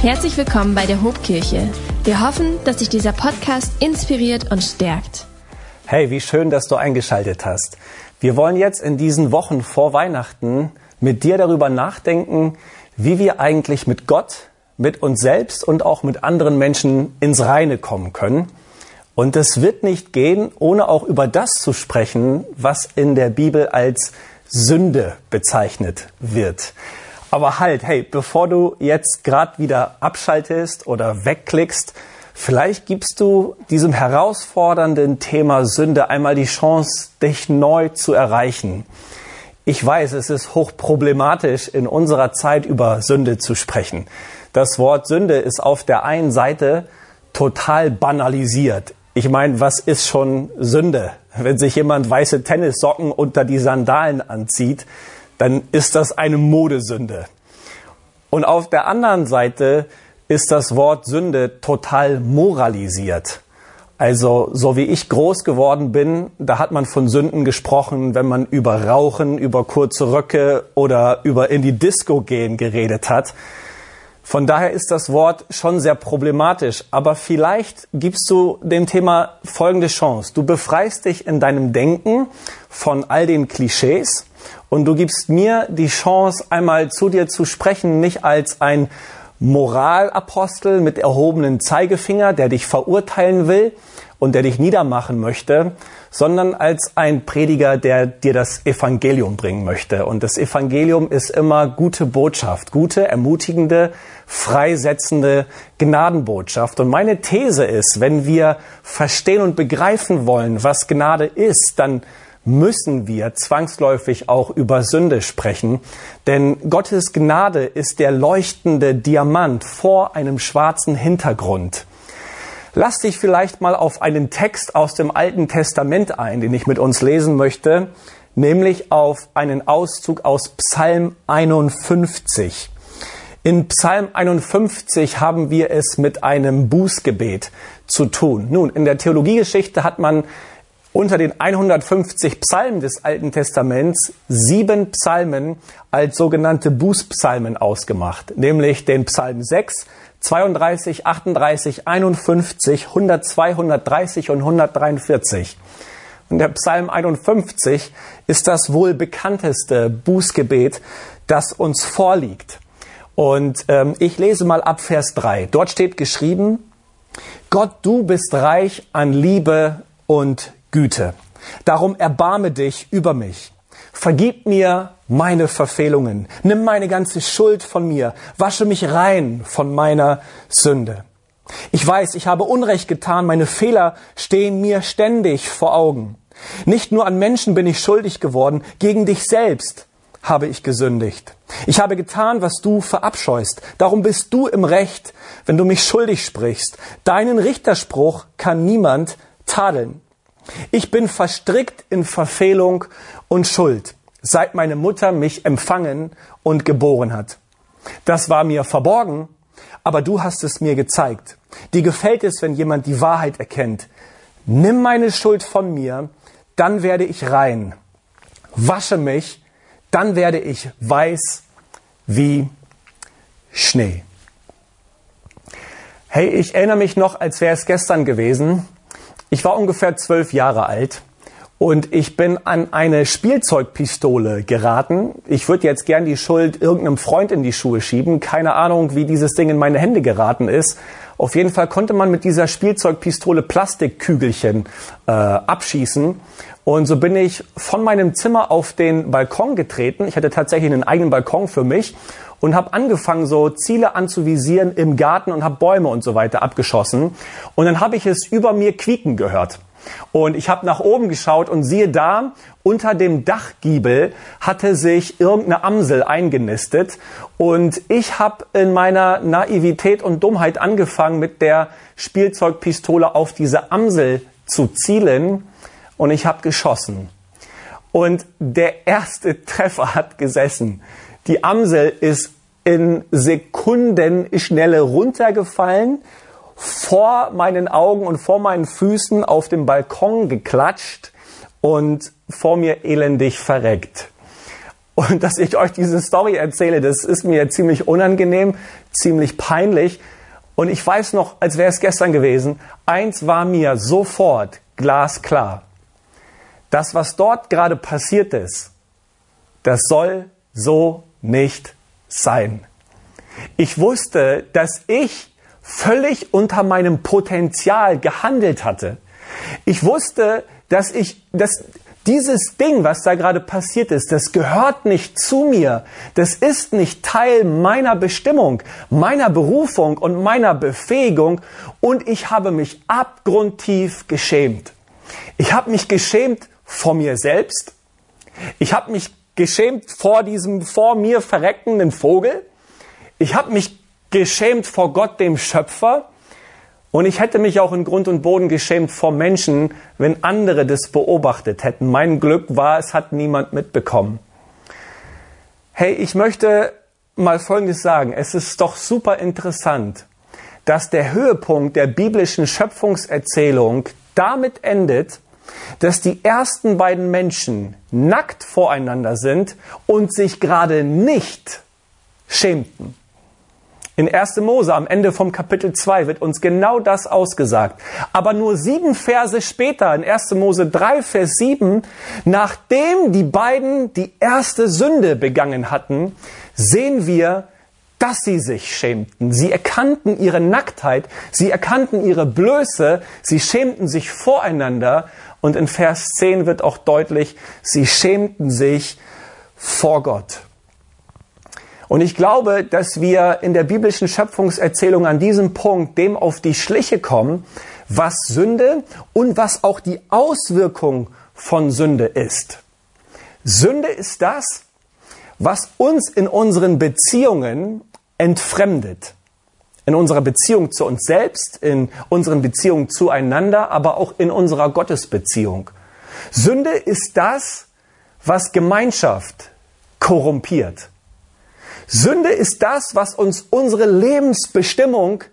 Herzlich willkommen bei der Hobkirche. Wir hoffen, dass dich dieser Podcast inspiriert und stärkt. Hey, wie schön, dass du eingeschaltet hast. Wir wollen jetzt in diesen Wochen vor Weihnachten mit dir darüber nachdenken, wie wir eigentlich mit Gott, mit uns selbst und auch mit anderen Menschen ins Reine kommen können. Und es wird nicht gehen, ohne auch über das zu sprechen, was in der Bibel als Sünde bezeichnet wird. Aber halt, hey, bevor du jetzt gerade wieder abschaltest oder wegklickst, vielleicht gibst du diesem herausfordernden Thema Sünde einmal die Chance, dich neu zu erreichen. Ich weiß, es ist hochproblematisch, in unserer Zeit über Sünde zu sprechen. Das Wort Sünde ist auf der einen Seite total banalisiert. Ich meine, was ist schon Sünde? Wenn sich jemand weiße Tennissocken unter die Sandalen anzieht, dann ist das eine Modesünde. Und auf der anderen Seite ist das Wort Sünde total moralisiert. Also, so wie ich groß geworden bin, da hat man von Sünden gesprochen, wenn man über Rauchen, über kurze Röcke oder über in die Disco gehen geredet hat. Von daher ist das Wort schon sehr problematisch. Aber vielleicht gibst du dem Thema folgende Chance. Du befreist dich in deinem Denken von all den Klischees und du gibst mir die Chance, einmal zu dir zu sprechen, nicht als ein Moralapostel mit erhobenen Zeigefinger, der dich verurteilen will und der dich niedermachen möchte, sondern als ein Prediger, der dir das Evangelium bringen möchte. Und das Evangelium ist immer gute Botschaft, gute, ermutigende, freisetzende Gnadenbotschaft. Und meine These ist, wenn wir verstehen und begreifen wollen, was Gnade ist, dann müssen wir zwangsläufig auch über Sünde sprechen, denn Gottes Gnade ist der leuchtende Diamant vor einem schwarzen Hintergrund. Lass dich vielleicht mal auf einen Text aus dem Alten Testament ein, den ich mit uns lesen möchte, nämlich auf einen Auszug aus Psalm 51. In Psalm 51 haben wir es mit einem Bußgebet zu tun. Nun, in der Theologiegeschichte hat man unter den 150 Psalmen des Alten Testaments sieben Psalmen als sogenannte Bußpsalmen ausgemacht, nämlich den Psalm 6, 32, 38, 51, 102, 130 und 143. Und der Psalm 51 ist das wohl bekannteste Bußgebet, das uns vorliegt. Und ähm, ich lese mal ab Vers 3. Dort steht geschrieben, Gott, du bist reich an Liebe und Güte. Darum erbarme dich über mich. Vergib mir meine Verfehlungen. Nimm meine ganze Schuld von mir. Wasche mich rein von meiner Sünde. Ich weiß, ich habe Unrecht getan. Meine Fehler stehen mir ständig vor Augen. Nicht nur an Menschen bin ich schuldig geworden, gegen dich selbst habe ich gesündigt. Ich habe getan, was du verabscheust. Darum bist du im Recht, wenn du mich schuldig sprichst. Deinen Richterspruch kann niemand tadeln. Ich bin verstrickt in Verfehlung und Schuld, seit meine Mutter mich empfangen und geboren hat. Das war mir verborgen, aber du hast es mir gezeigt. Dir gefällt es, wenn jemand die Wahrheit erkennt. Nimm meine Schuld von mir, dann werde ich rein. Wasche mich, dann werde ich weiß wie Schnee. Hey, ich erinnere mich noch, als wäre es gestern gewesen. Ich war ungefähr zwölf Jahre alt und ich bin an eine Spielzeugpistole geraten. Ich würde jetzt gern die Schuld irgendeinem Freund in die Schuhe schieben. Keine Ahnung, wie dieses Ding in meine Hände geraten ist. Auf jeden Fall konnte man mit dieser Spielzeugpistole Plastikkügelchen äh, abschießen. Und so bin ich von meinem Zimmer auf den Balkon getreten. Ich hatte tatsächlich einen eigenen Balkon für mich und habe angefangen, so Ziele anzuvisieren im Garten und habe Bäume und so weiter abgeschossen. Und dann habe ich es über mir quieken gehört. Und ich habe nach oben geschaut und siehe da, unter dem Dachgiebel hatte sich irgendeine Amsel eingenistet. Und ich habe in meiner Naivität und Dummheit angefangen, mit der Spielzeugpistole auf diese Amsel zu zielen. Und ich habe geschossen. Und der erste Treffer hat gesessen. Die Amsel ist in Sekundenschnelle runtergefallen, vor meinen Augen und vor meinen Füßen auf dem Balkon geklatscht und vor mir elendig verreckt. Und dass ich euch diese Story erzähle, das ist mir ziemlich unangenehm, ziemlich peinlich. Und ich weiß noch, als wäre es gestern gewesen, eins war mir sofort glasklar. Das, was dort gerade passiert ist, das soll so nicht sein. Ich wusste, dass ich völlig unter meinem Potenzial gehandelt hatte. Ich wusste, dass ich, dass dieses Ding, was da gerade passiert ist, das gehört nicht zu mir. Das ist nicht Teil meiner Bestimmung, meiner Berufung und meiner Befähigung. Und ich habe mich abgrundtief geschämt. Ich habe mich geschämt vor mir selbst. Ich habe mich geschämt vor diesem vor mir verreckenden Vogel. Ich habe mich geschämt vor Gott, dem Schöpfer. Und ich hätte mich auch in Grund und Boden geschämt vor Menschen, wenn andere das beobachtet hätten. Mein Glück war, es hat niemand mitbekommen. Hey, ich möchte mal Folgendes sagen. Es ist doch super interessant, dass der Höhepunkt der biblischen Schöpfungserzählung damit endet, dass die ersten beiden Menschen nackt voreinander sind und sich gerade nicht schämten. In 1. Mose am Ende vom Kapitel 2 wird uns genau das ausgesagt. Aber nur sieben Verse später, in 1. Mose 3, Vers 7, nachdem die beiden die erste Sünde begangen hatten, sehen wir, dass sie sich schämten. Sie erkannten ihre Nacktheit, sie erkannten ihre Blöße, sie schämten sich voreinander und in Vers 10 wird auch deutlich, sie schämten sich vor Gott. Und ich glaube, dass wir in der biblischen Schöpfungserzählung an diesem Punkt dem auf die Schliche kommen, was Sünde und was auch die Auswirkung von Sünde ist. Sünde ist das, was uns in unseren Beziehungen entfremdet. In unserer Beziehung zu uns selbst, in unseren Beziehungen zueinander, aber auch in unserer Gottesbeziehung. Sünde ist das, was Gemeinschaft korrumpiert. Sünde ist das, was uns unsere Lebensbestimmung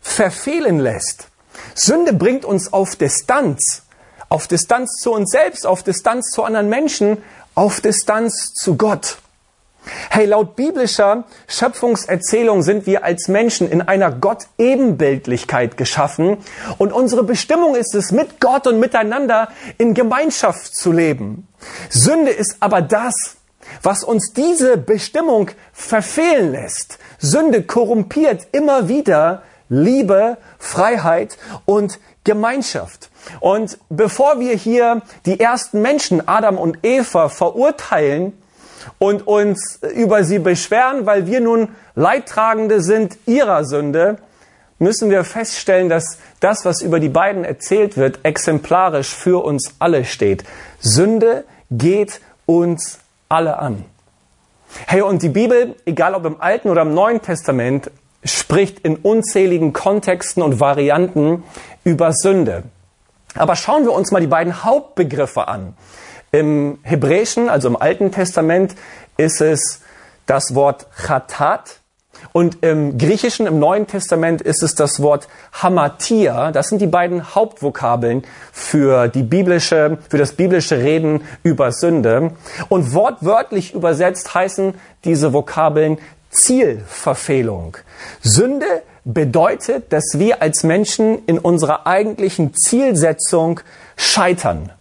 verfehlen lässt. Sünde bringt uns auf Distanz, auf Distanz zu uns selbst, auf Distanz zu anderen Menschen, auf Distanz zu Gott. Hey, laut biblischer Schöpfungserzählung sind wir als Menschen in einer Gott-Ebenbildlichkeit geschaffen und unsere Bestimmung ist es, mit Gott und miteinander in Gemeinschaft zu leben. Sünde ist aber das, was uns diese Bestimmung verfehlen lässt. Sünde korrumpiert immer wieder Liebe, Freiheit und Gemeinschaft. Und bevor wir hier die ersten Menschen, Adam und Eva, verurteilen und uns über sie beschweren, weil wir nun Leidtragende sind ihrer Sünde, müssen wir feststellen, dass das, was über die beiden erzählt wird, exemplarisch für uns alle steht. Sünde geht uns alle an. Hey, und die Bibel, egal ob im Alten oder im Neuen Testament, spricht in unzähligen Kontexten und Varianten über Sünde. Aber schauen wir uns mal die beiden Hauptbegriffe an. Im Hebräischen, also im Alten Testament, ist es das Wort Chatat und im Griechischen, im Neuen Testament ist es das Wort Hamatia. Das sind die beiden Hauptvokabeln für die biblische, für das biblische Reden über Sünde. Und wortwörtlich übersetzt heißen diese Vokabeln Zielverfehlung. Sünde bedeutet, dass wir als Menschen in unserer eigentlichen Zielsetzung scheitern.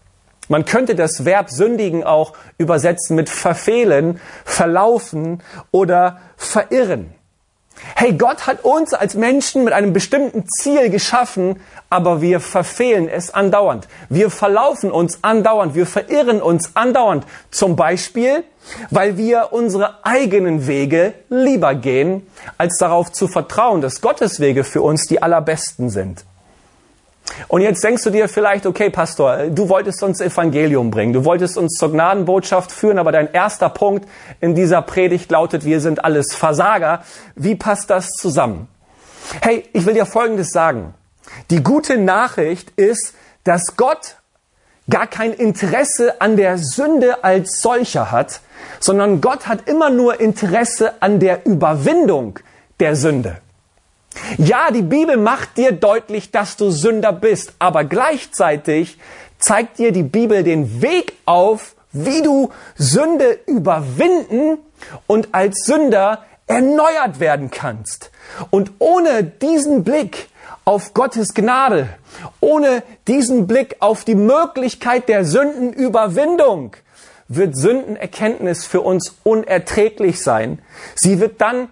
Man könnte das Verb sündigen auch übersetzen mit verfehlen, verlaufen oder verirren. Hey, Gott hat uns als Menschen mit einem bestimmten Ziel geschaffen, aber wir verfehlen es andauernd. Wir verlaufen uns andauernd, wir verirren uns andauernd. Zum Beispiel, weil wir unsere eigenen Wege lieber gehen, als darauf zu vertrauen, dass Gottes Wege für uns die allerbesten sind. Und jetzt denkst du dir vielleicht, okay, Pastor, du wolltest uns Evangelium bringen, du wolltest uns zur Gnadenbotschaft führen, aber dein erster Punkt in dieser Predigt lautet, wir sind alles Versager. Wie passt das zusammen? Hey, ich will dir Folgendes sagen. Die gute Nachricht ist, dass Gott gar kein Interesse an der Sünde als solcher hat, sondern Gott hat immer nur Interesse an der Überwindung der Sünde. Ja, die Bibel macht dir deutlich, dass du Sünder bist, aber gleichzeitig zeigt dir die Bibel den Weg auf, wie du Sünde überwinden und als Sünder erneuert werden kannst. Und ohne diesen Blick auf Gottes Gnade, ohne diesen Blick auf die Möglichkeit der Sündenüberwindung, wird Sündenerkenntnis für uns unerträglich sein. Sie wird dann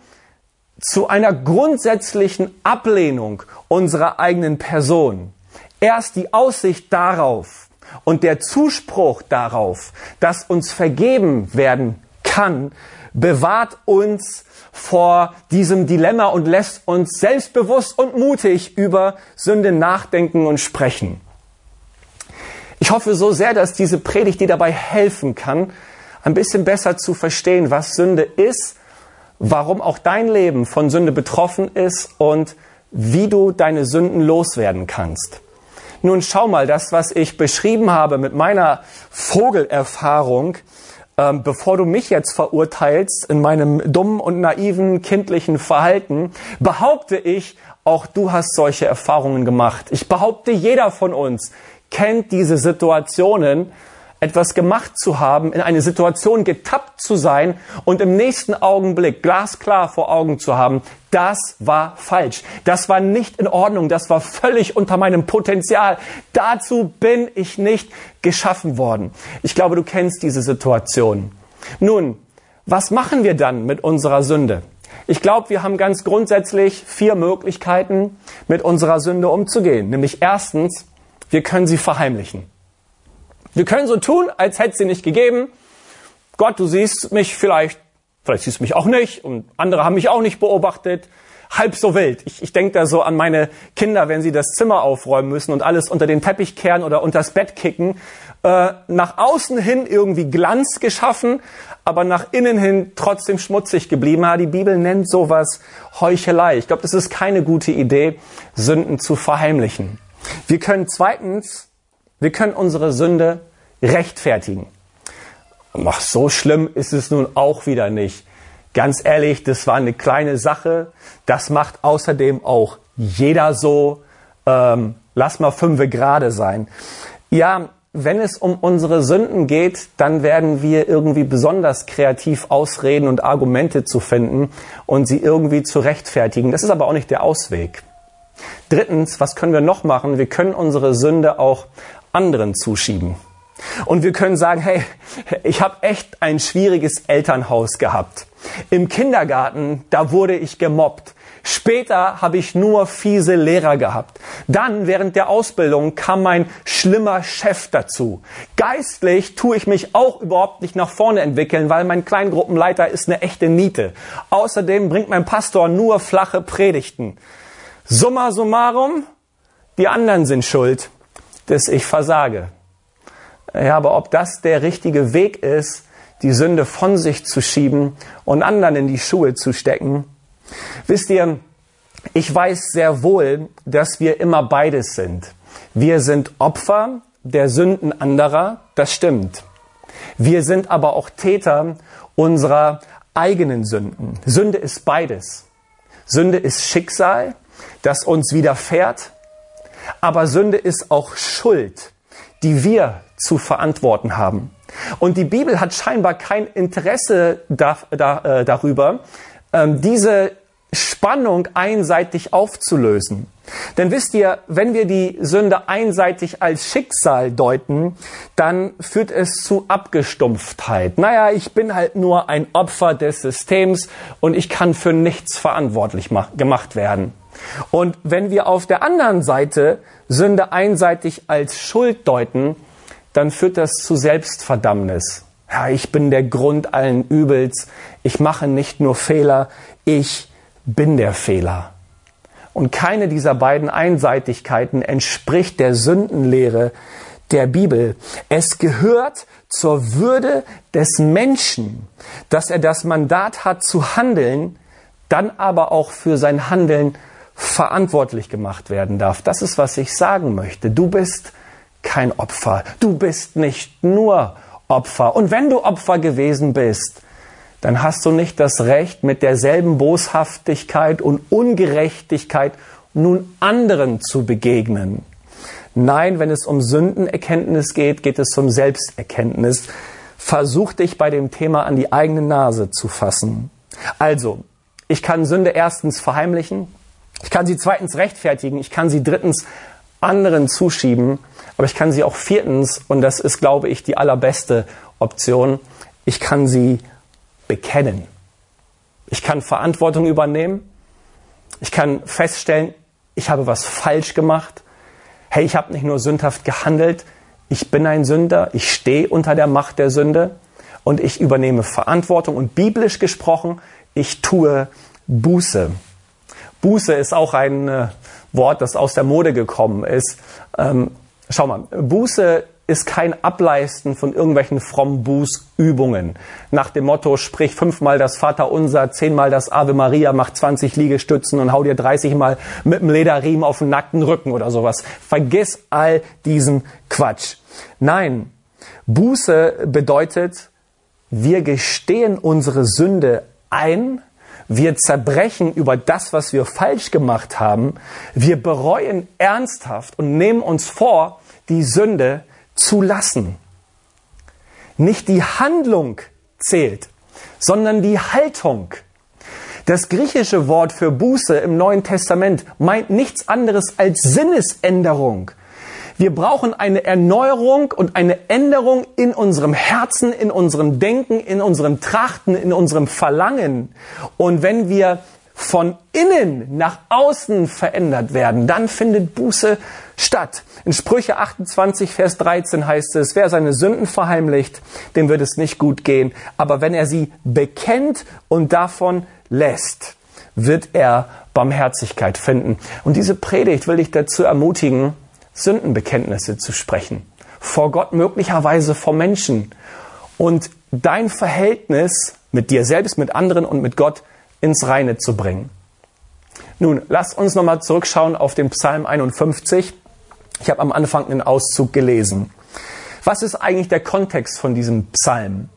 zu einer grundsätzlichen Ablehnung unserer eigenen Person. Erst die Aussicht darauf und der Zuspruch darauf, dass uns vergeben werden kann, bewahrt uns vor diesem Dilemma und lässt uns selbstbewusst und mutig über Sünde nachdenken und sprechen. Ich hoffe so sehr, dass diese Predigt dir dabei helfen kann, ein bisschen besser zu verstehen, was Sünde ist, warum auch dein Leben von Sünde betroffen ist und wie du deine Sünden loswerden kannst. Nun schau mal, das, was ich beschrieben habe mit meiner Vogelerfahrung, ähm, bevor du mich jetzt verurteilst in meinem dummen und naiven kindlichen Verhalten, behaupte ich, auch du hast solche Erfahrungen gemacht. Ich behaupte, jeder von uns kennt diese Situationen, etwas gemacht zu haben, in eine Situation getappt zu sein und im nächsten Augenblick glasklar vor Augen zu haben, das war falsch. Das war nicht in Ordnung. Das war völlig unter meinem Potenzial. Dazu bin ich nicht geschaffen worden. Ich glaube, du kennst diese Situation. Nun, was machen wir dann mit unserer Sünde? Ich glaube, wir haben ganz grundsätzlich vier Möglichkeiten, mit unserer Sünde umzugehen. Nämlich erstens, wir können sie verheimlichen. Wir können so tun, als hätte sie nicht gegeben. Gott, du siehst mich vielleicht, vielleicht siehst du mich auch nicht und andere haben mich auch nicht beobachtet. Halb so wild. Ich, ich denke da so an meine Kinder, wenn sie das Zimmer aufräumen müssen und alles unter den Teppich kehren oder unters Bett kicken. Äh, nach außen hin irgendwie Glanz geschaffen, aber nach innen hin trotzdem schmutzig geblieben. Ja, die Bibel nennt sowas Heuchelei. Ich glaube, das ist keine gute Idee, Sünden zu verheimlichen. Wir können zweitens wir können unsere Sünde rechtfertigen. Ach, so schlimm ist es nun auch wieder nicht. Ganz ehrlich, das war eine kleine Sache. Das macht außerdem auch jeder so. Ähm, lass mal fünfe gerade sein. Ja, wenn es um unsere Sünden geht, dann werden wir irgendwie besonders kreativ ausreden und Argumente zu finden und sie irgendwie zu rechtfertigen. Das ist aber auch nicht der Ausweg. Drittens, was können wir noch machen? Wir können unsere Sünde auch anderen zuschieben. Und wir können sagen, hey, ich habe echt ein schwieriges Elternhaus gehabt. Im Kindergarten, da wurde ich gemobbt. Später habe ich nur fiese Lehrer gehabt. Dann, während der Ausbildung, kam mein schlimmer Chef dazu. Geistlich tue ich mich auch überhaupt nicht nach vorne entwickeln, weil mein Kleingruppenleiter ist eine echte Niete. Außerdem bringt mein Pastor nur flache Predigten. Summa summarum, die anderen sind schuld dass ich versage. Ja, aber ob das der richtige Weg ist, die Sünde von sich zu schieben und anderen in die Schuhe zu stecken, wisst ihr, ich weiß sehr wohl, dass wir immer beides sind. Wir sind Opfer der Sünden anderer, das stimmt. Wir sind aber auch Täter unserer eigenen Sünden. Sünde ist beides. Sünde ist Schicksal, das uns widerfährt aber Sünde ist auch Schuld, die wir zu verantworten haben. Und die Bibel hat scheinbar kein Interesse da, da, äh, darüber, ähm, diese Spannung einseitig aufzulösen. Denn wisst ihr, wenn wir die Sünde einseitig als Schicksal deuten, dann führt es zu Abgestumpftheit. Naja, ich bin halt nur ein Opfer des Systems und ich kann für nichts verantwortlich gemacht werden. Und wenn wir auf der anderen Seite Sünde einseitig als Schuld deuten, dann führt das zu Selbstverdammnis. Ja, ich bin der Grund allen Übels. Ich mache nicht nur Fehler, ich bin der Fehler. Und keine dieser beiden Einseitigkeiten entspricht der Sündenlehre der Bibel. Es gehört zur Würde des Menschen, dass er das Mandat hat zu handeln, dann aber auch für sein Handeln verantwortlich gemacht werden darf. Das ist, was ich sagen möchte. Du bist kein Opfer. Du bist nicht nur Opfer. Und wenn du Opfer gewesen bist, dann hast du nicht das Recht, mit derselben Boshaftigkeit und Ungerechtigkeit nun anderen zu begegnen. Nein, wenn es um Sündenerkenntnis geht, geht es um Selbsterkenntnis. versuch dich bei dem Thema an die eigene Nase zu fassen. Also, ich kann Sünde erstens verheimlichen, ich kann sie zweitens rechtfertigen, ich kann sie drittens anderen zuschieben, aber ich kann sie auch viertens, und das ist, glaube ich, die allerbeste Option, ich kann sie bekennen. Ich kann Verantwortung übernehmen. Ich kann feststellen, ich habe was falsch gemacht. Hey, ich habe nicht nur sündhaft gehandelt, ich bin ein Sünder, ich stehe unter der Macht der Sünde und ich übernehme Verantwortung und biblisch gesprochen, ich tue Buße. Buße ist auch ein äh, Wort, das aus der Mode gekommen ist. Ähm, schau mal, Buße ist kein Ableisten von irgendwelchen frommen Bußübungen. Nach dem Motto, sprich fünfmal das Vaterunser, zehnmal das Ave Maria, mach 20 Liegestützen und hau dir 30 Mal mit dem Lederriemen auf den nackten Rücken oder sowas. Vergiss all diesen Quatsch. Nein, Buße bedeutet, wir gestehen unsere Sünde ein wir zerbrechen über das, was wir falsch gemacht haben. Wir bereuen ernsthaft und nehmen uns vor, die Sünde zu lassen. Nicht die Handlung zählt, sondern die Haltung. Das griechische Wort für Buße im Neuen Testament meint nichts anderes als Sinnesänderung. Wir brauchen eine Erneuerung und eine Änderung in unserem Herzen, in unserem Denken, in unserem Trachten, in unserem Verlangen. Und wenn wir von innen nach außen verändert werden, dann findet Buße statt. In Sprüche 28, Vers 13 heißt es, wer seine Sünden verheimlicht, dem wird es nicht gut gehen. Aber wenn er sie bekennt und davon lässt, wird er Barmherzigkeit finden. Und diese Predigt will ich dazu ermutigen, Sündenbekenntnisse zu sprechen. Vor Gott möglicherweise vor Menschen. Und dein Verhältnis mit dir selbst, mit anderen und mit Gott ins Reine zu bringen. Nun, lasst uns nochmal zurückschauen auf den Psalm 51. Ich habe am Anfang einen Auszug gelesen. Was ist eigentlich der Kontext von diesem Psalm?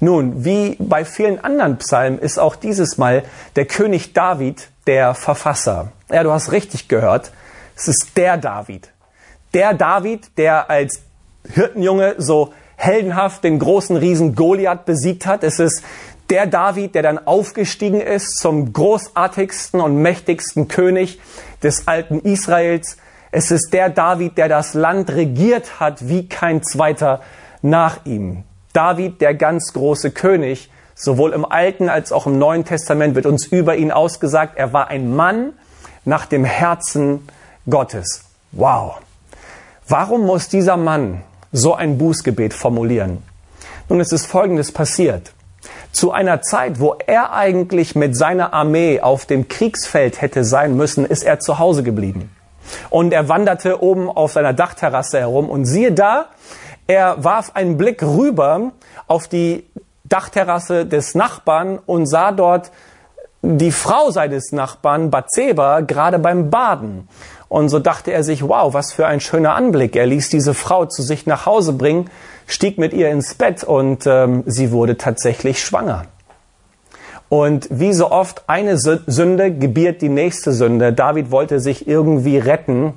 Nun, wie bei vielen anderen Psalmen ist auch dieses Mal der König David der Verfasser. Ja, du hast richtig gehört. Es ist der David der David, der als Hirtenjunge so heldenhaft den großen Riesen Goliath besiegt hat. Es ist der David, der dann aufgestiegen ist zum großartigsten und mächtigsten König des alten Israels. Es ist der David, der das Land regiert hat wie kein zweiter nach ihm. David, der ganz große König, sowohl im Alten als auch im Neuen Testament wird uns über ihn ausgesagt, er war ein Mann nach dem Herzen Gottes. Wow. Warum muss dieser Mann so ein Bußgebet formulieren? Nun, es ist Folgendes passiert. Zu einer Zeit, wo er eigentlich mit seiner Armee auf dem Kriegsfeld hätte sein müssen, ist er zu Hause geblieben. Und er wanderte oben auf seiner Dachterrasse herum und siehe da, er warf einen Blick rüber auf die Dachterrasse des Nachbarn und sah dort die Frau seines Nachbarn, Bathseba, gerade beim Baden. Und so dachte er sich, wow, was für ein schöner Anblick. Er ließ diese Frau zu sich nach Hause bringen, stieg mit ihr ins Bett und ähm, sie wurde tatsächlich schwanger. Und wie so oft, eine Sünde gebiert die nächste Sünde. David wollte sich irgendwie retten.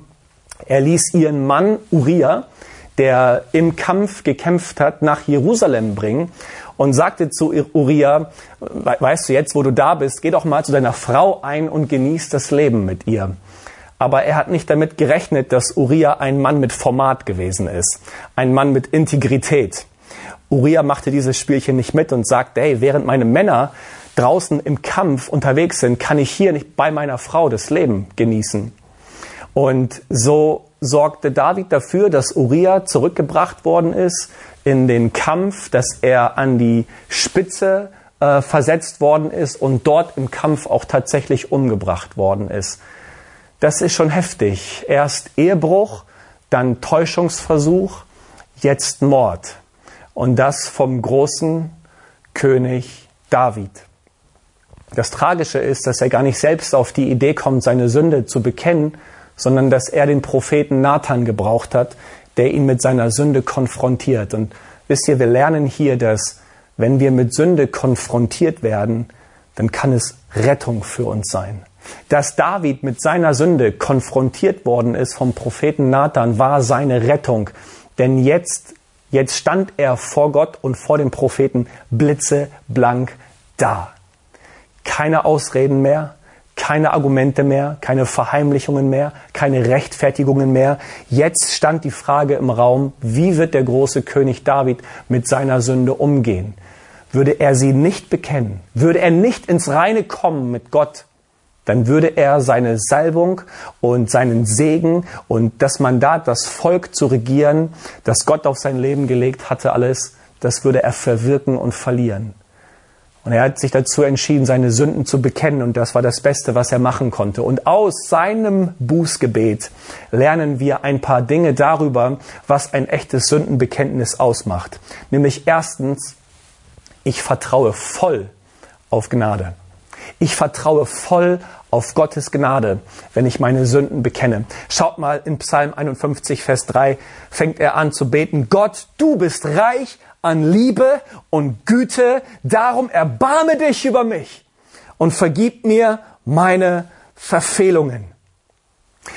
Er ließ ihren Mann Uriah, der im Kampf gekämpft hat, nach Jerusalem bringen und sagte zu Uriah, weißt du jetzt, wo du da bist, geh doch mal zu deiner Frau ein und genieß das Leben mit ihr. Aber er hat nicht damit gerechnet, dass Uriah ein Mann mit Format gewesen ist. Ein Mann mit Integrität. Uriah machte dieses Spielchen nicht mit und sagte, hey, während meine Männer draußen im Kampf unterwegs sind, kann ich hier nicht bei meiner Frau das Leben genießen. Und so sorgte David dafür, dass Uriah zurückgebracht worden ist in den Kampf, dass er an die Spitze äh, versetzt worden ist und dort im Kampf auch tatsächlich umgebracht worden ist. Das ist schon heftig. Erst Ehebruch, dann Täuschungsversuch, jetzt Mord. Und das vom großen König David. Das Tragische ist, dass er gar nicht selbst auf die Idee kommt, seine Sünde zu bekennen, sondern dass er den Propheten Nathan gebraucht hat, der ihn mit seiner Sünde konfrontiert. Und wisst ihr, wir lernen hier, dass wenn wir mit Sünde konfrontiert werden, dann kann es Rettung für uns sein. Dass David mit seiner Sünde konfrontiert worden ist vom Propheten Nathan, war seine Rettung. Denn jetzt Jetzt stand er vor Gott und vor den Propheten blitzeblank da. Keine Ausreden mehr, keine Argumente mehr, keine Verheimlichungen mehr, keine Rechtfertigungen mehr. Jetzt stand die Frage im Raum, wie wird der große König David mit seiner Sünde umgehen? Würde er sie nicht bekennen, würde er nicht ins Reine kommen mit Gott, dann würde er seine Salbung und seinen Segen und das Mandat, das Volk zu regieren, das Gott auf sein Leben gelegt hatte, alles, das würde er verwirken und verlieren. Und er hat sich dazu entschieden, seine Sünden zu bekennen und das war das Beste, was er machen konnte. Und aus seinem Bußgebet lernen wir ein paar Dinge darüber, was ein echtes Sündenbekenntnis ausmacht. Nämlich erstens, ich vertraue voll auf Gnade. Ich vertraue voll auf Gottes Gnade, wenn ich meine Sünden bekenne. Schaut mal in Psalm 51, Vers 3 fängt er an zu beten, Gott, du bist reich an Liebe und Güte, darum erbarme dich über mich und vergib mir meine Verfehlungen.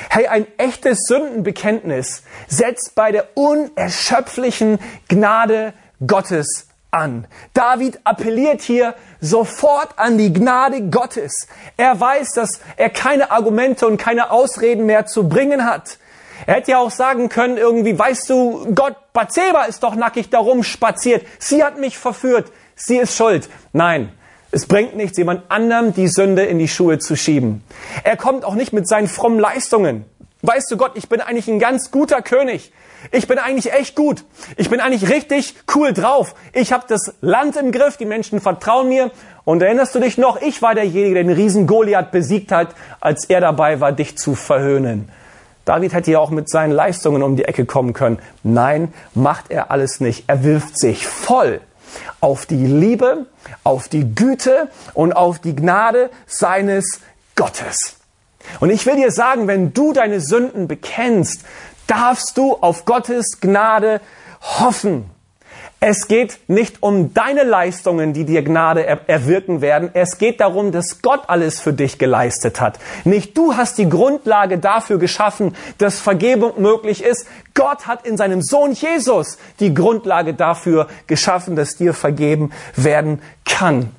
Hey, ein echtes Sündenbekenntnis setzt bei der unerschöpflichen Gnade Gottes an. David appelliert hier sofort an die Gnade Gottes. Er weiß, dass er keine Argumente und keine Ausreden mehr zu bringen hat. Er hätte ja auch sagen können, irgendwie, weißt du, Gott, Bathseba ist doch nackig darum spaziert. Sie hat mich verführt. Sie ist schuld. Nein. Es bringt nichts, jemand anderem die Sünde in die Schuhe zu schieben. Er kommt auch nicht mit seinen frommen Leistungen. Weißt du Gott, ich bin eigentlich ein ganz guter König. Ich bin eigentlich echt gut. Ich bin eigentlich richtig cool drauf. Ich habe das Land im Griff, die Menschen vertrauen mir. Und erinnerst du dich noch, ich war derjenige, der den Riesen Goliath besiegt hat, als er dabei war, dich zu verhöhnen. David hätte ja auch mit seinen Leistungen um die Ecke kommen können. Nein, macht er alles nicht. Er wirft sich voll auf die Liebe, auf die Güte und auf die Gnade seines Gottes. Und ich will dir sagen, wenn du deine Sünden bekennst, darfst du auf Gottes Gnade hoffen. Es geht nicht um deine Leistungen, die dir Gnade er erwirken werden. Es geht darum, dass Gott alles für dich geleistet hat. Nicht du hast die Grundlage dafür geschaffen, dass Vergebung möglich ist. Gott hat in seinem Sohn Jesus die Grundlage dafür geschaffen, dass dir vergeben werden kann.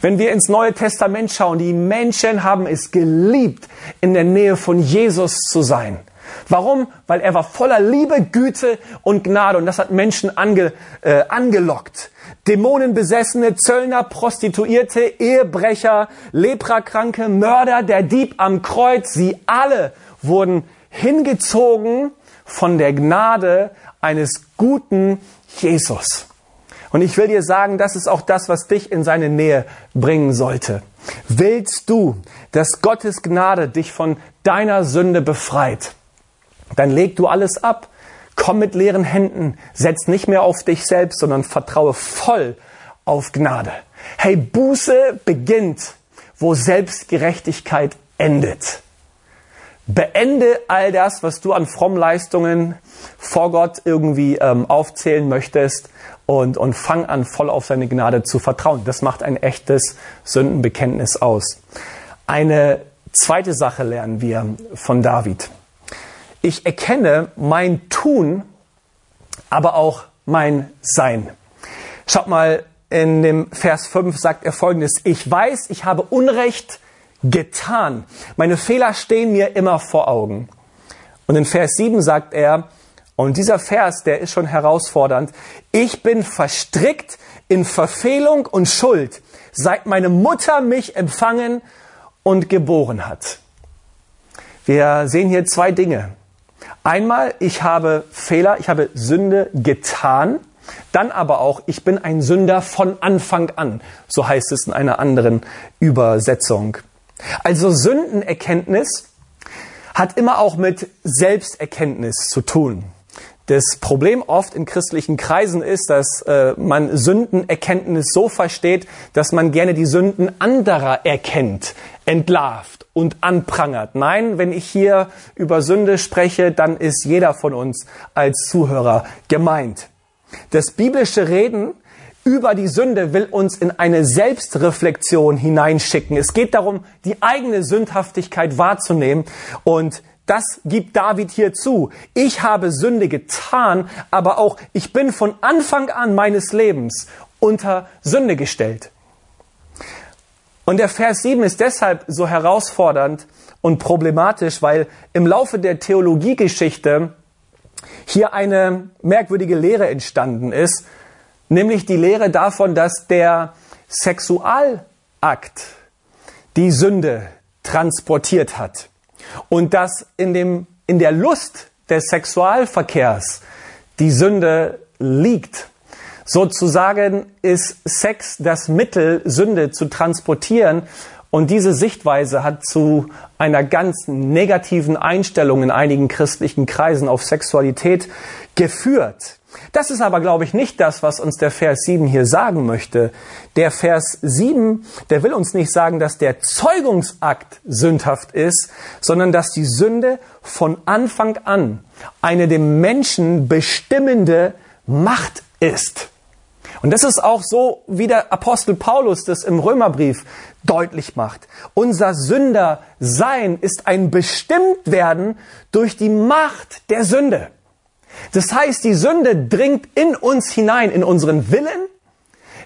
Wenn wir ins Neue Testament schauen, die Menschen haben es geliebt, in der Nähe von Jesus zu sein. Warum? Weil er war voller Liebe, Güte und Gnade und das hat Menschen ange, äh, angelockt. Dämonenbesessene, Zöllner, Prostituierte, Ehebrecher, Leprakranke, Mörder, der Dieb am Kreuz, sie alle wurden hingezogen von der Gnade eines guten Jesus. Und ich will dir sagen, das ist auch das, was dich in seine Nähe bringen sollte. Willst du, dass Gottes Gnade dich von deiner Sünde befreit? Dann leg du alles ab. Komm mit leeren Händen, setz nicht mehr auf dich selbst, sondern vertraue voll auf Gnade. Hey, Buße beginnt, wo Selbstgerechtigkeit endet. Beende all das, was du an Frommleistungen vor Gott irgendwie ähm, aufzählen möchtest und, und fang an, voll auf seine Gnade zu vertrauen. Das macht ein echtes Sündenbekenntnis aus. Eine zweite Sache lernen wir von David ich erkenne mein Tun, aber auch mein Sein. Schaut mal, in dem Vers 5 sagt er folgendes, ich weiß, ich habe Unrecht getan. Meine Fehler stehen mir immer vor Augen. Und in Vers 7 sagt er, und dieser Vers, der ist schon herausfordernd, ich bin verstrickt in Verfehlung und Schuld, seit meine Mutter mich empfangen und geboren hat. Wir sehen hier zwei Dinge. Einmal, ich habe Fehler, ich habe Sünde getan. Dann aber auch, ich bin ein Sünder von Anfang an. So heißt es in einer anderen Übersetzung. Also Sündenerkenntnis hat immer auch mit Selbsterkenntnis zu tun. Das Problem oft in christlichen Kreisen ist, dass äh, man Sündenerkenntnis so versteht, dass man gerne die Sünden anderer erkennt, entlarvt und anprangert. Nein, wenn ich hier über Sünde spreche, dann ist jeder von uns als Zuhörer gemeint. Das biblische Reden über die Sünde will uns in eine Selbstreflexion hineinschicken. Es geht darum, die eigene Sündhaftigkeit wahrzunehmen und das gibt David hier zu. Ich habe Sünde getan, aber auch ich bin von Anfang an meines Lebens unter Sünde gestellt. Und der Vers 7 ist deshalb so herausfordernd und problematisch, weil im Laufe der Theologiegeschichte hier eine merkwürdige Lehre entstanden ist, nämlich die Lehre davon, dass der Sexualakt die Sünde transportiert hat und dass in, dem, in der Lust des Sexualverkehrs die Sünde liegt. Sozusagen ist Sex das Mittel, Sünde zu transportieren. Und diese Sichtweise hat zu einer ganz negativen Einstellung in einigen christlichen Kreisen auf Sexualität geführt. Das ist aber, glaube ich, nicht das, was uns der Vers 7 hier sagen möchte. Der Vers 7, der will uns nicht sagen, dass der Zeugungsakt sündhaft ist, sondern dass die Sünde von Anfang an eine dem Menschen bestimmende Macht ist. Und das ist auch so, wie der Apostel Paulus das im Römerbrief deutlich macht. Unser Sündersein ist ein Bestimmtwerden durch die Macht der Sünde. Das heißt, die Sünde dringt in uns hinein, in unseren Willen,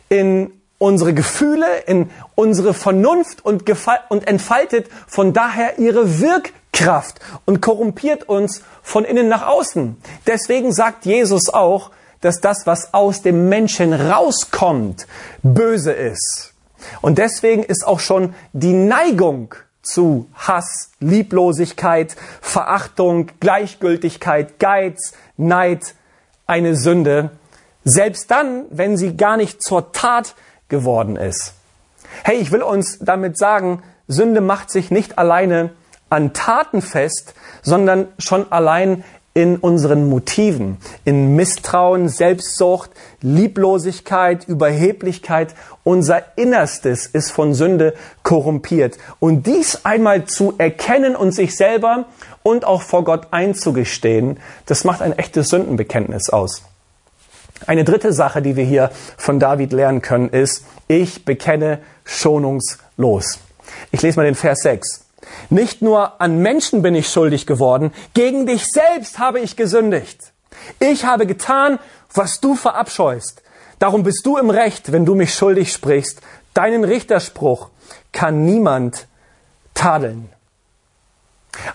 in unsere Gefühle, in unsere Vernunft und, und entfaltet von daher ihre Wirkkraft und korrumpiert uns von innen nach außen. Deswegen sagt Jesus auch, dass das, was aus dem Menschen rauskommt, böse ist. Und deswegen ist auch schon die Neigung zu Hass, Lieblosigkeit, Verachtung, Gleichgültigkeit, Geiz, Neid eine Sünde, selbst dann, wenn sie gar nicht zur Tat geworden ist. Hey, ich will uns damit sagen, Sünde macht sich nicht alleine an Taten fest, sondern schon allein in unseren Motiven, in Misstrauen, Selbstsucht, Lieblosigkeit, Überheblichkeit. Unser Innerstes ist von Sünde korrumpiert. Und dies einmal zu erkennen und sich selber und auch vor Gott einzugestehen, das macht ein echtes Sündenbekenntnis aus. Eine dritte Sache, die wir hier von David lernen können, ist, ich bekenne schonungslos. Ich lese mal den Vers 6. Nicht nur an Menschen bin ich schuldig geworden, gegen dich selbst habe ich gesündigt. Ich habe getan, was du verabscheust. Darum bist du im Recht, wenn du mich schuldig sprichst. Deinen Richterspruch kann niemand tadeln.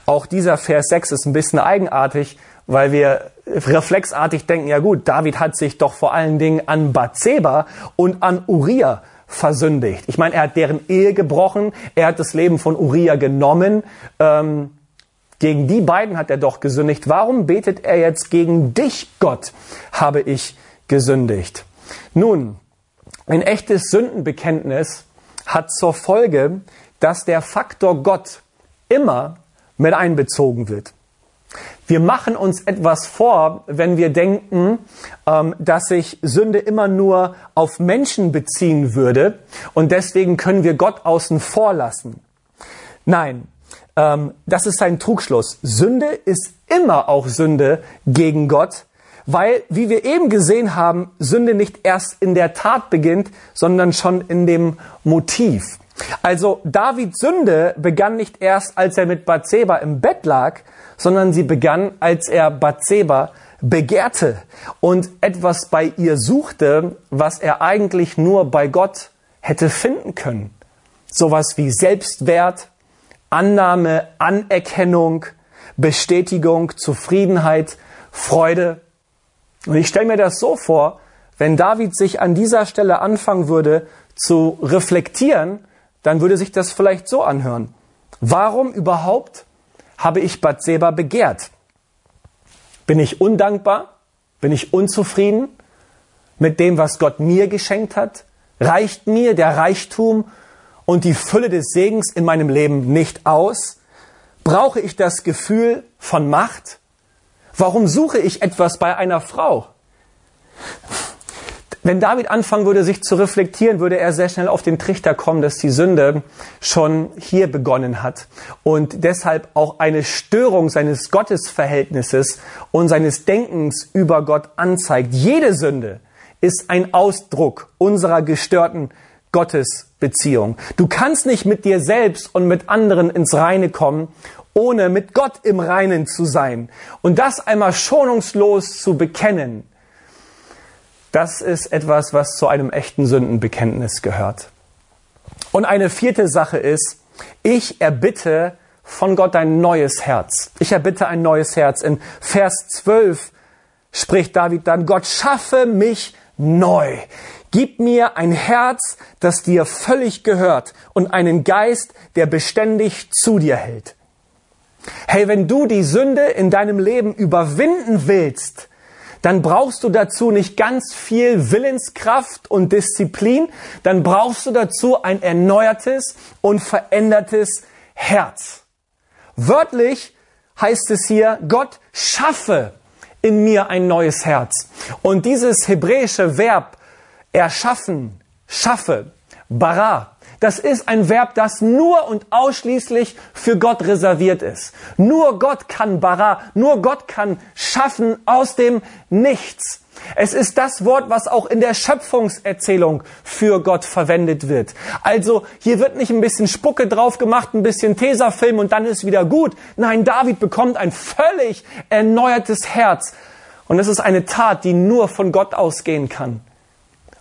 Auch dieser Vers 6 ist ein bisschen eigenartig, weil wir reflexartig denken, ja gut, David hat sich doch vor allen Dingen an Bathseba und an Uriah versündigt. Ich meine, er hat deren Ehe gebrochen, er hat das Leben von Uriah genommen. Ähm, gegen die beiden hat er doch gesündigt. Warum betet er jetzt gegen dich, Gott, habe ich gesündigt? Nun, ein echtes Sündenbekenntnis hat zur Folge, dass der Faktor Gott immer mit einbezogen wird. Wir machen uns etwas vor, wenn wir denken, ähm, dass sich Sünde immer nur auf Menschen beziehen würde und deswegen können wir Gott außen vor lassen. Nein, ähm, das ist ein Trugschluss. Sünde ist immer auch Sünde gegen Gott, weil, wie wir eben gesehen haben, Sünde nicht erst in der Tat beginnt, sondern schon in dem Motiv. Also Davids Sünde begann nicht erst, als er mit Bathseba im Bett lag, sondern sie begann, als er Bathseba begehrte und etwas bei ihr suchte, was er eigentlich nur bei Gott hätte finden können. Sowas wie Selbstwert, Annahme, Anerkennung, Bestätigung, Zufriedenheit, Freude. Und ich stelle mir das so vor, wenn David sich an dieser Stelle anfangen würde zu reflektieren, dann würde sich das vielleicht so anhören. Warum überhaupt habe ich Bathseba begehrt? Bin ich undankbar? Bin ich unzufrieden mit dem, was Gott mir geschenkt hat? Reicht mir der Reichtum und die Fülle des Segens in meinem Leben nicht aus? Brauche ich das Gefühl von Macht? Warum suche ich etwas bei einer Frau? Wenn David anfangen würde, sich zu reflektieren, würde er sehr schnell auf den Trichter kommen, dass die Sünde schon hier begonnen hat und deshalb auch eine Störung seines Gottesverhältnisses und seines Denkens über Gott anzeigt. Jede Sünde ist ein Ausdruck unserer gestörten Gottes Beziehung. Du kannst nicht mit dir selbst und mit anderen ins Reine kommen, ohne mit Gott im Reinen zu sein. Und das einmal schonungslos zu bekennen, das ist etwas, was zu einem echten Sündenbekenntnis gehört. Und eine vierte Sache ist, ich erbitte von Gott ein neues Herz. Ich erbitte ein neues Herz. In Vers 12 spricht David dann, Gott schaffe mich neu. Gib mir ein Herz, das dir völlig gehört und einen Geist, der beständig zu dir hält. Hey, wenn du die Sünde in deinem Leben überwinden willst, dann brauchst du dazu nicht ganz viel Willenskraft und Disziplin, dann brauchst du dazu ein erneuertes und verändertes Herz. Wörtlich heißt es hier, Gott schaffe in mir ein neues Herz. Und dieses hebräische Verb erschaffen, schaffe, bara, das ist ein Verb, das nur und ausschließlich für Gott reserviert ist. Nur Gott kann bara, nur Gott kann schaffen aus dem Nichts. Es ist das Wort, was auch in der Schöpfungserzählung für Gott verwendet wird. Also hier wird nicht ein bisschen Spucke drauf gemacht, ein bisschen Tesafilm und dann ist wieder gut. Nein, David bekommt ein völlig erneuertes Herz. Und es ist eine Tat, die nur von Gott ausgehen kann.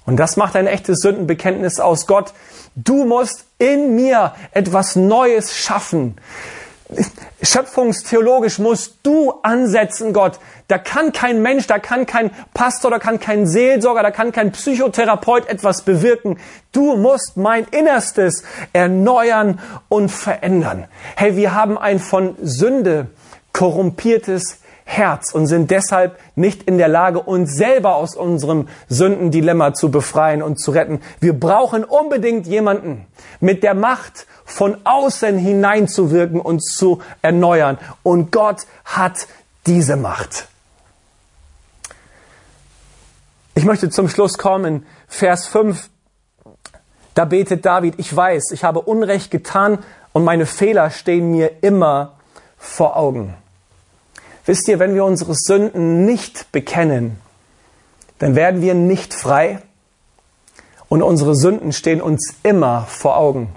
Und das macht ein echtes Sündenbekenntnis aus Gott. Du musst in mir etwas Neues schaffen. Schöpfungstheologisch musst du ansetzen, Gott. Da kann kein Mensch, da kann kein Pastor, da kann kein Seelsorger, da kann kein Psychotherapeut etwas bewirken. Du musst mein Innerstes erneuern und verändern. Hey, wir haben ein von Sünde korrumpiertes Herz und sind deshalb nicht in der Lage, uns selber aus unserem Sündendilemma zu befreien und zu retten. Wir brauchen unbedingt jemanden mit der Macht von außen hineinzuwirken und zu erneuern. Und Gott hat diese Macht. Ich möchte zum Schluss kommen. Vers 5. Da betet David, ich weiß, ich habe Unrecht getan und meine Fehler stehen mir immer vor Augen. Wisst ihr, wenn wir unsere Sünden nicht bekennen, dann werden wir nicht frei und unsere Sünden stehen uns immer vor Augen.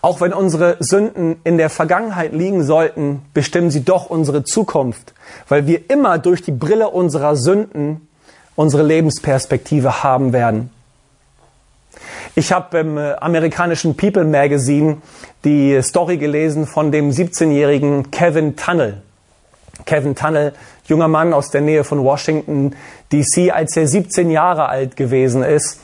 Auch wenn unsere Sünden in der Vergangenheit liegen sollten, bestimmen sie doch unsere Zukunft, weil wir immer durch die Brille unserer Sünden unsere Lebensperspektive haben werden. Ich habe im äh, amerikanischen People Magazine die Story gelesen von dem 17-jährigen Kevin Tunnel. Kevin Tunnel, junger Mann aus der Nähe von Washington, DC, als er 17 Jahre alt gewesen ist,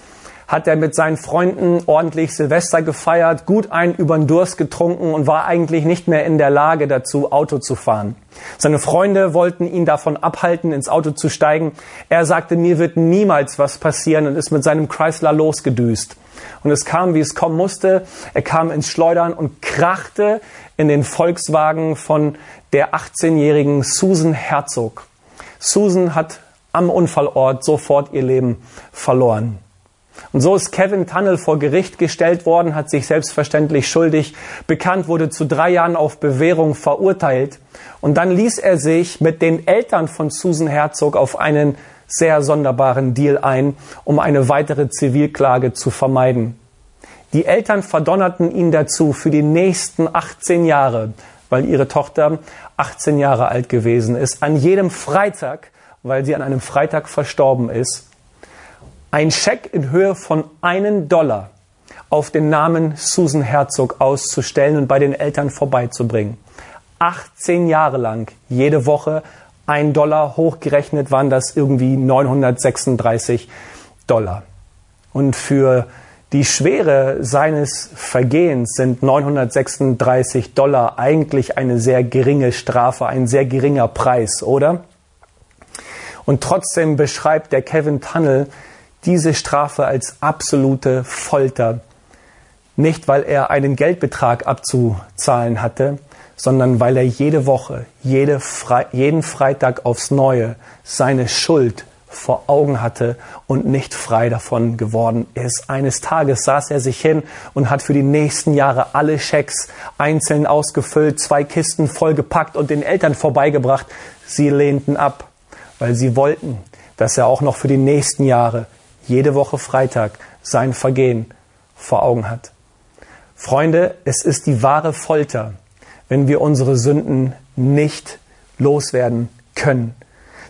hat er mit seinen Freunden ordentlich Silvester gefeiert, gut ein über den Durst getrunken und war eigentlich nicht mehr in der Lage dazu, Auto zu fahren. Seine Freunde wollten ihn davon abhalten, ins Auto zu steigen. Er sagte, mir wird niemals was passieren und ist mit seinem Chrysler losgedüst. Und es kam, wie es kommen musste. Er kam ins Schleudern und krachte in den Volkswagen von der 18-jährigen Susan Herzog. Susan hat am Unfallort sofort ihr Leben verloren. Und so ist Kevin Tunnel vor Gericht gestellt worden, hat sich selbstverständlich schuldig bekannt, wurde zu drei Jahren auf Bewährung verurteilt. Und dann ließ er sich mit den Eltern von Susan Herzog auf einen sehr sonderbaren Deal ein, um eine weitere Zivilklage zu vermeiden. Die Eltern verdonnerten ihn dazu, für die nächsten 18 Jahre, weil ihre Tochter 18 Jahre alt gewesen ist, an jedem Freitag, weil sie an einem Freitag verstorben ist, ein Scheck in Höhe von einen Dollar auf den Namen Susan Herzog auszustellen und bei den Eltern vorbeizubringen. 18 Jahre lang, jede Woche ein Dollar, hochgerechnet waren das irgendwie 936 Dollar. Und für die Schwere seines Vergehens sind 936 Dollar eigentlich eine sehr geringe Strafe, ein sehr geringer Preis, oder? Und trotzdem beschreibt der Kevin Tunnel diese Strafe als absolute Folter. Nicht, weil er einen Geldbetrag abzuzahlen hatte, sondern weil er jede Woche, jede Fre jeden Freitag aufs Neue seine Schuld vor Augen hatte und nicht frei davon geworden ist. Eines Tages saß er sich hin und hat für die nächsten Jahre alle Schecks einzeln ausgefüllt, zwei Kisten vollgepackt und den Eltern vorbeigebracht. Sie lehnten ab, weil sie wollten, dass er auch noch für die nächsten Jahre jede Woche Freitag sein Vergehen vor Augen hat. Freunde, es ist die wahre Folter, wenn wir unsere Sünden nicht loswerden können.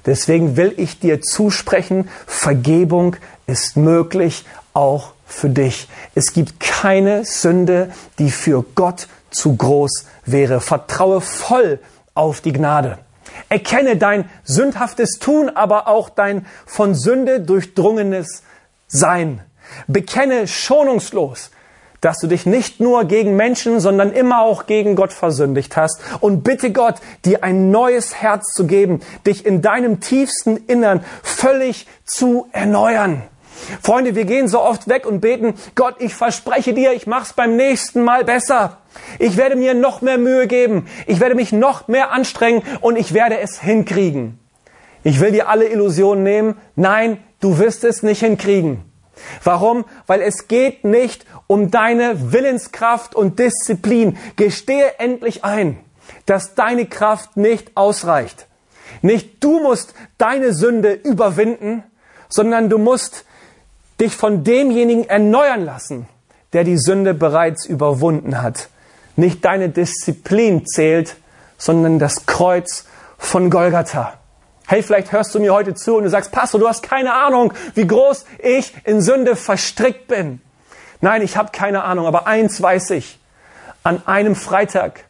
Deswegen will ich dir zusprechen, Vergebung ist möglich, auch für dich. Es gibt keine Sünde, die für Gott zu groß wäre. Vertraue voll auf die Gnade. Erkenne dein sündhaftes Tun, aber auch dein von Sünde durchdrungenes Sein. Bekenne schonungslos, dass du dich nicht nur gegen Menschen, sondern immer auch gegen Gott versündigt hast. Und bitte Gott, dir ein neues Herz zu geben, dich in deinem tiefsten Innern völlig zu erneuern. Freunde, wir gehen so oft weg und beten, Gott, ich verspreche dir, ich mach's beim nächsten Mal besser. Ich werde mir noch mehr Mühe geben. Ich werde mich noch mehr anstrengen und ich werde es hinkriegen. Ich will dir alle Illusionen nehmen. Nein, du wirst es nicht hinkriegen. Warum? Weil es geht nicht um deine Willenskraft und Disziplin. Gestehe endlich ein, dass deine Kraft nicht ausreicht. Nicht du musst deine Sünde überwinden, sondern du musst dich von demjenigen erneuern lassen, der die Sünde bereits überwunden hat. Nicht deine Disziplin zählt, sondern das Kreuz von Golgatha. Hey, vielleicht hörst du mir heute zu und du sagst, Pastor, du hast keine Ahnung, wie groß ich in Sünde verstrickt bin. Nein, ich habe keine Ahnung, aber eins weiß ich. An einem Freitag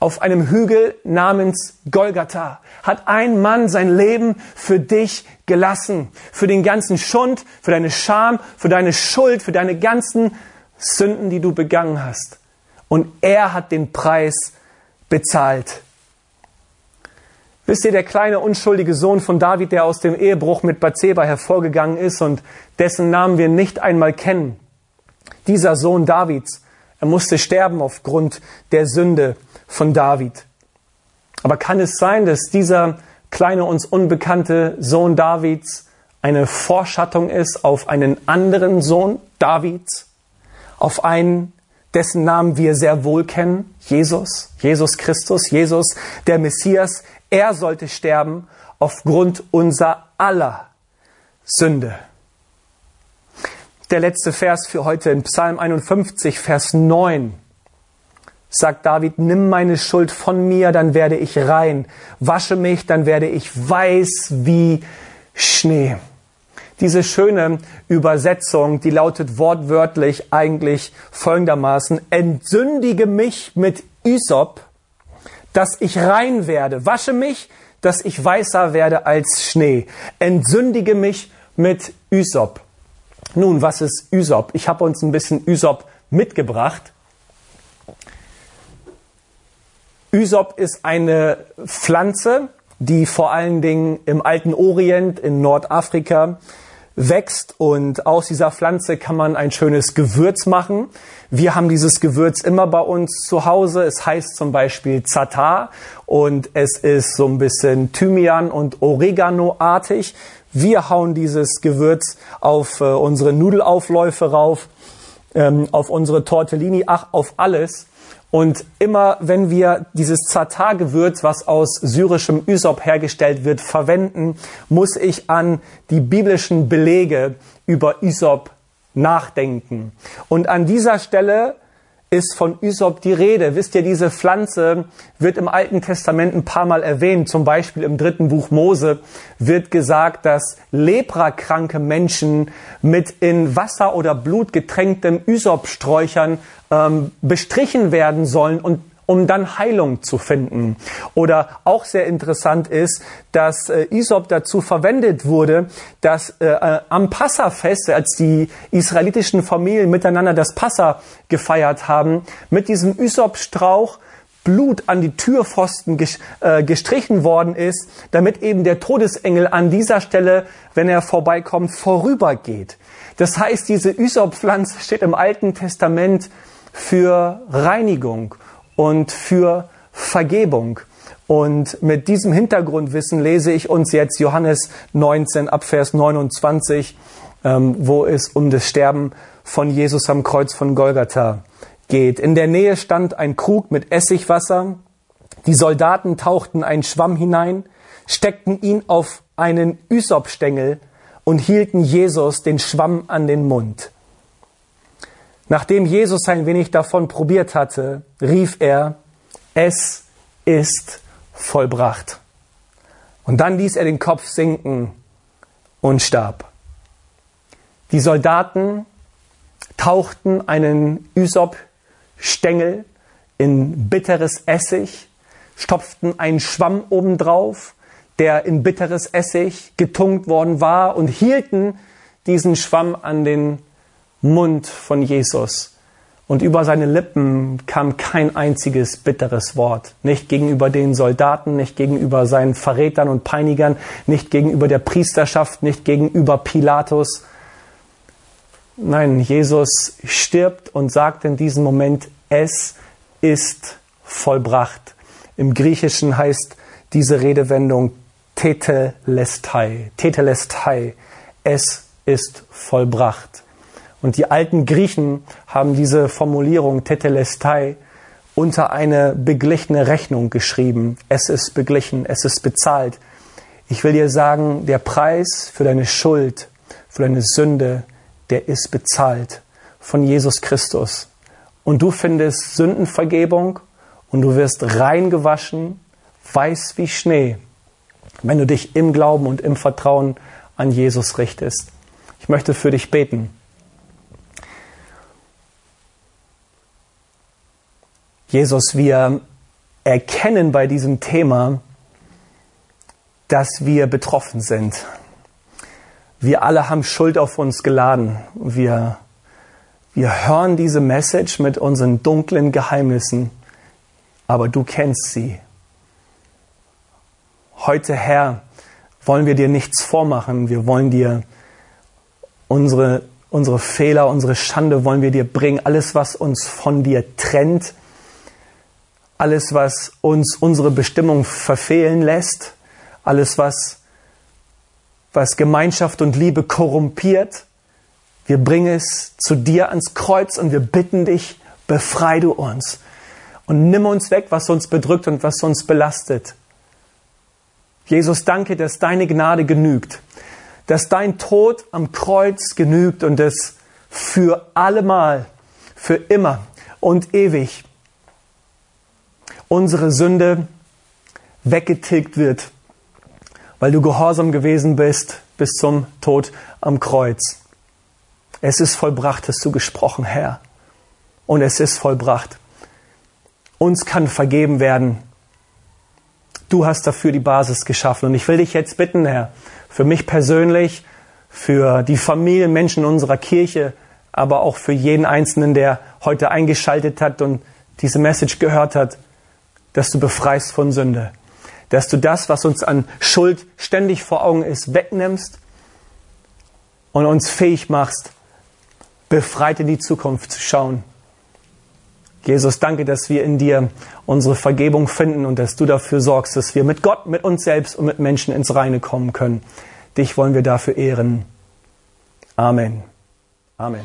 auf einem Hügel namens Golgatha hat ein Mann sein Leben für dich gelassen. Für den ganzen Schund, für deine Scham, für deine Schuld, für deine ganzen Sünden, die du begangen hast. Und er hat den Preis bezahlt. Wisst ihr, der kleine unschuldige Sohn von David, der aus dem Ehebruch mit Bathseba hervorgegangen ist und dessen Namen wir nicht einmal kennen. Dieser Sohn Davids, er musste sterben aufgrund der Sünde von David. Aber kann es sein, dass dieser kleine uns unbekannte Sohn Davids eine Vorschattung ist auf einen anderen Sohn Davids, auf einen, dessen Namen wir sehr wohl kennen, Jesus, Jesus Christus, Jesus, der Messias, er sollte sterben aufgrund unser aller Sünde. Der letzte Vers für heute in Psalm 51, Vers 9 sagt David, nimm meine Schuld von mir, dann werde ich rein. Wasche mich, dann werde ich weiß wie Schnee. Diese schöne Übersetzung, die lautet wortwörtlich eigentlich folgendermaßen, entsündige mich mit Isop, dass ich rein werde. Wasche mich, dass ich weißer werde als Schnee. Entsündige mich mit Isop. Nun, was ist Isop? Ich habe uns ein bisschen Isop mitgebracht. Ysop ist eine Pflanze, die vor allen Dingen im alten Orient, in Nordafrika wächst und aus dieser Pflanze kann man ein schönes Gewürz machen. Wir haben dieses Gewürz immer bei uns zu Hause. Es heißt zum Beispiel Zatar und es ist so ein bisschen Thymian und Oregano-artig. Wir hauen dieses Gewürz auf äh, unsere Nudelaufläufe rauf, ähm, auf unsere Tortellini, ach, auf alles. Und immer wenn wir dieses Zatar-Gewürz, was aus syrischem Ysop hergestellt wird, verwenden, muss ich an die biblischen Belege über Ysop nachdenken. Und an dieser Stelle ist von Ysop die Rede. Wisst ihr, diese Pflanze wird im Alten Testament ein paar Mal erwähnt. Zum Beispiel im dritten Buch Mose wird gesagt, dass leprakranke Menschen mit in Wasser oder Blut getränktem Ysopsträuchern ähm, bestrichen werden sollen und um dann Heilung zu finden. Oder auch sehr interessant ist, dass äh, Isop dazu verwendet wurde, dass äh, äh, am Passafest, als die israelitischen Familien miteinander das Passa gefeiert haben, mit diesem Isop-Strauch Blut an die Türpfosten äh, gestrichen worden ist, damit eben der Todesengel an dieser Stelle, wenn er vorbeikommt, vorübergeht. Das heißt, diese Ysop-Pflanze steht im Alten Testament für Reinigung und für Vergebung. Und mit diesem Hintergrundwissen lese ich uns jetzt Johannes 19 ab Vers 29, ähm, wo es um das Sterben von Jesus am Kreuz von Golgatha geht. In der Nähe stand ein Krug mit Essigwasser. Die Soldaten tauchten einen Schwamm hinein, steckten ihn auf einen Ysopstängel und hielten Jesus den Schwamm an den Mund. Nachdem Jesus ein wenig davon probiert hatte, rief er, es ist vollbracht. Und dann ließ er den Kopf sinken und starb. Die Soldaten tauchten einen Ysop-Stängel in bitteres Essig, stopften einen Schwamm obendrauf, der in bitteres Essig getunkt worden war und hielten diesen Schwamm an den Mund von Jesus. Und über seine Lippen kam kein einziges bitteres Wort. Nicht gegenüber den Soldaten, nicht gegenüber seinen Verrätern und Peinigern, nicht gegenüber der Priesterschaft, nicht gegenüber Pilatus. Nein, Jesus stirbt und sagt in diesem Moment, es ist vollbracht. Im Griechischen heißt diese Redewendung Tetelestai. Tetelestai. Es ist vollbracht. Und die alten Griechen haben diese Formulierung Tetelestai unter eine beglichene Rechnung geschrieben. Es ist beglichen, es ist bezahlt. Ich will dir sagen, der Preis für deine Schuld, für deine Sünde, der ist bezahlt von Jesus Christus. Und du findest Sündenvergebung und du wirst reingewaschen, weiß wie Schnee, wenn du dich im Glauben und im Vertrauen an Jesus richtest. Ich möchte für dich beten. Jesus, wir erkennen bei diesem Thema, dass wir betroffen sind. Wir alle haben Schuld auf uns geladen. Wir, wir hören diese Message mit unseren dunklen Geheimnissen, aber du kennst sie. Heute, Herr, wollen wir dir nichts vormachen. Wir wollen dir unsere, unsere Fehler, unsere Schande wollen wir dir bringen. Alles, was uns von dir trennt, alles, was uns unsere Bestimmung verfehlen lässt, alles, was, was Gemeinschaft und Liebe korrumpiert. Wir bringen es zu dir ans Kreuz und wir bitten dich, befrei du uns und nimm uns weg, was uns bedrückt und was uns belastet. Jesus, danke, dass deine Gnade genügt, dass dein Tod am Kreuz genügt und es für allemal, für immer und ewig unsere Sünde weggetilgt wird, weil du gehorsam gewesen bist bis zum Tod am Kreuz. Es ist vollbracht, hast du gesprochen, Herr. Und es ist vollbracht. Uns kann vergeben werden. Du hast dafür die Basis geschaffen. Und ich will dich jetzt bitten, Herr, für mich persönlich, für die Familien, Menschen unserer Kirche, aber auch für jeden Einzelnen, der heute eingeschaltet hat und diese Message gehört hat, dass du befreist von Sünde, dass du das, was uns an Schuld ständig vor Augen ist, wegnimmst und uns fähig machst, befreit in die Zukunft zu schauen. Jesus, danke, dass wir in dir unsere Vergebung finden und dass du dafür sorgst, dass wir mit Gott, mit uns selbst und mit Menschen ins Reine kommen können. Dich wollen wir dafür ehren. Amen. Amen.